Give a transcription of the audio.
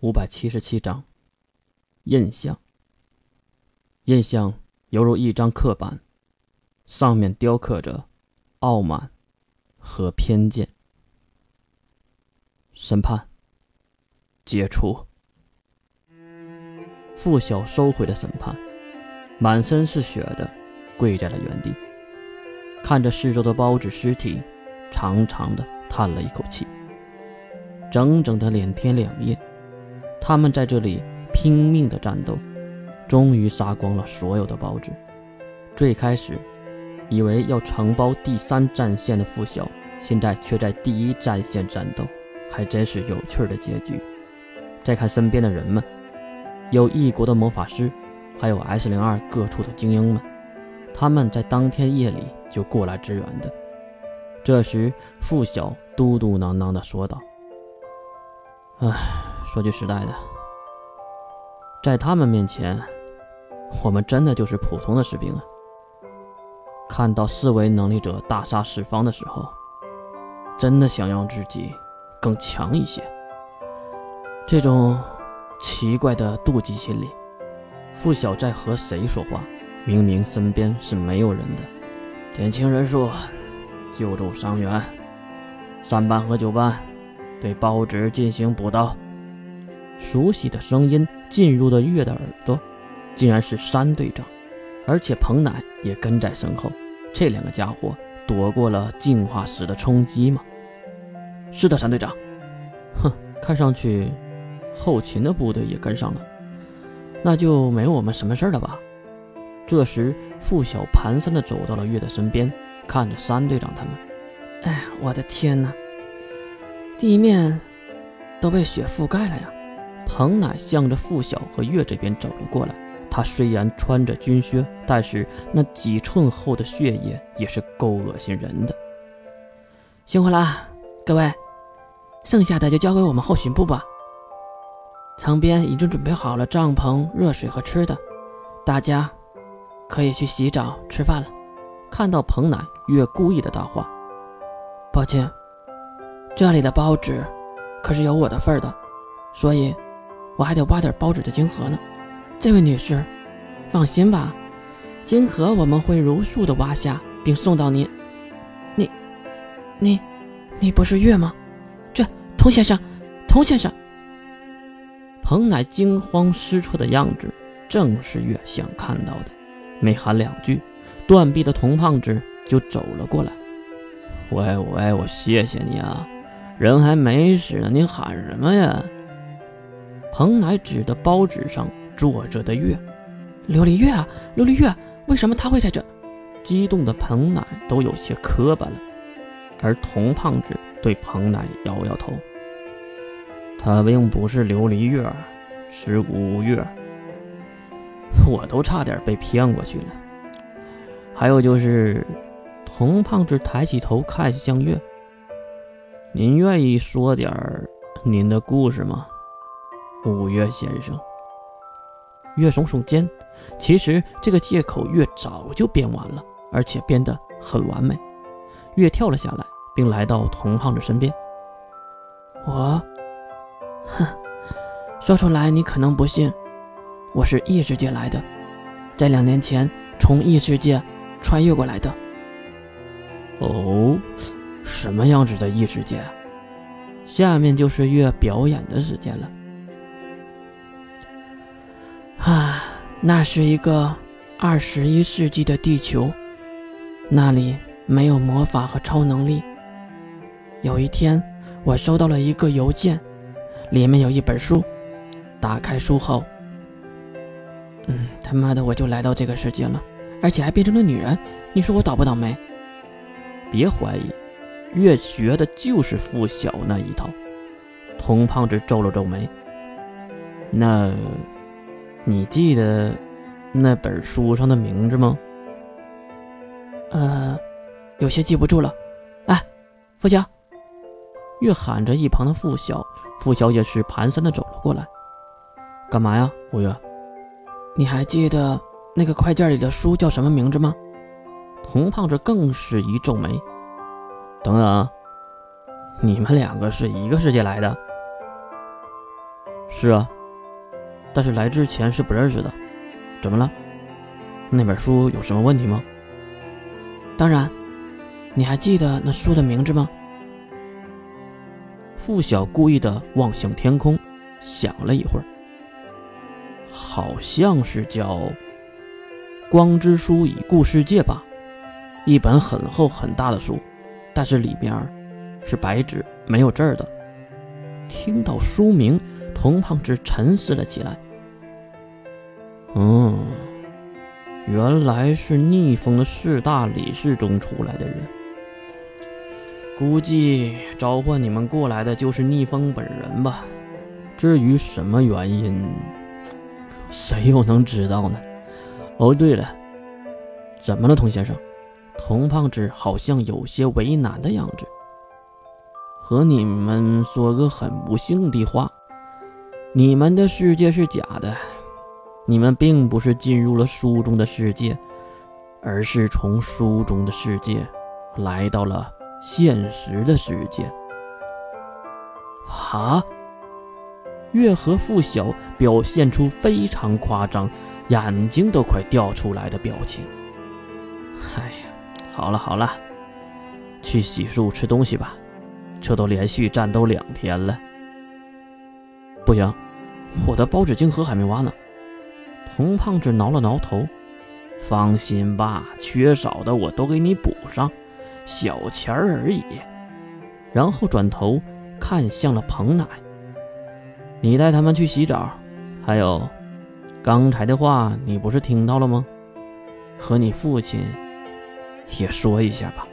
五百七十七章，印象。印象犹如一张刻板，上面雕刻着傲慢和偏见。审判解除。付晓收回了审判，满身是血的跪在了原地，看着四周的包子尸体，长长的叹了一口气。整整的两天两夜。他们在这里拼命的战斗，终于杀光了所有的包子。最开始以为要承包第三战线的付晓，现在却在第一战线战斗，还真是有趣的结局。再看身边的人们，有异国的魔法师，还有 S 零二各处的精英们，他们在当天夜里就过来支援的。这时，付晓嘟嘟囔囔的说道：“唉。”说句实在的，在他们面前，我们真的就是普通的士兵啊。看到四维能力者大杀四方的时候，真的想让自己更强一些。这种奇怪的妒忌心理，付晓在和谁说话？明明身边是没有人的。减轻人数，救助伤员。三班和九班对包纸进行补刀。熟悉的声音进入了月的耳朵，竟然是山队长，而且彭乃也跟在身后。这两个家伙躲过了进化石的冲击吗？是的，山队长。哼，看上去后勤的部队也跟上了，那就没我们什么事了吧？这时，付晓蹒跚地走到了月的身边，看着山队长他们。哎，我的天哪！地面都被雪覆盖了呀！彭乃向着付晓和月这边走了过来。他虽然穿着军靴，但是那几寸厚的血液也是够恶心人的。辛苦了，各位，剩下的就交给我们后勤部吧。场边已经准备好了帐篷、热水和吃的，大家可以去洗澡、吃饭了。看到彭乃，月故意的大话：“抱歉，这里的包纸可是有我的份儿的，所以。”我还得挖点包纸的晶核呢，这位女士，放心吧，晶核我们会如数的挖下，并送到您。你，你，你不是月吗？这童先生，童先生。彭乃惊慌失措的样子，正是月想看到的。没喊两句，断臂的童胖子就走了过来。喂喂，我谢谢你啊，人还没死呢，你喊什么呀？彭乃指的包纸上坐着的月，琉璃月啊，琉璃月，为什么他会在这？激动的彭乃都有些磕巴了，而童胖子对彭乃摇摇头，他并不是琉璃月，是五月。我都差点被骗过去了。还有就是，童胖子抬起头看向月，您愿意说点您的故事吗？五月先生，月耸耸肩。其实这个借口月早就编完了，而且编得很完美。月跳了下来，并来到同胖子身边。我，哼，说出来你可能不信，我是异世界来的，在两年前从异世界穿越过来的。哦，什么样子的异世界？下面就是月表演的时间了。啊，那是一个二十一世纪的地球，那里没有魔法和超能力。有一天，我收到了一个邮件，里面有一本书。打开书后，嗯，他妈的，我就来到这个世界了，而且还变成了女人。你说我倒不倒霉？别怀疑，月学的就是付晓那一套。童胖子皱了皱眉，那。你记得那本书上的名字吗？呃，有些记不住了。哎，付晓，月喊着一旁的付晓，付晓也是蹒跚的走了过来。干嘛呀，五月？你还记得那个快件里的书叫什么名字吗？童胖子更是一皱眉。等等，你们两个是一个世界来的？是啊，但是来之前是不认识的。怎么了？那本书有什么问题吗？当然，你还记得那书的名字吗？付晓故意的望向天空，想了一会儿，好像是叫《光之书已故世界》吧，一本很厚很大的书，但是里面是白纸，没有字儿的。听到书名，童胖子沉思了起来。嗯。原来是逆风的四大理事中出来的人，估计召唤你们过来的就是逆风本人吧。至于什么原因，谁又能知道呢？哦，对了，怎么了，童先生？童胖子好像有些为难的样子。和你们说个很不幸的话，你们的世界是假的。你们并不是进入了书中的世界，而是从书中的世界来到了现实的世界。啊！月和付晓表现出非常夸张，眼睛都快掉出来的表情。哎呀，好了好了，去洗漱吃东西吧，这都连续战斗两天了。不行，我的包纸巾盒还没挖呢。红胖子挠了挠头，放心吧，缺少的我都给你补上，小钱儿而已。然后转头看向了彭奶：“你带他们去洗澡，还有，刚才的话你不是听到了吗？和你父亲也说一下吧。”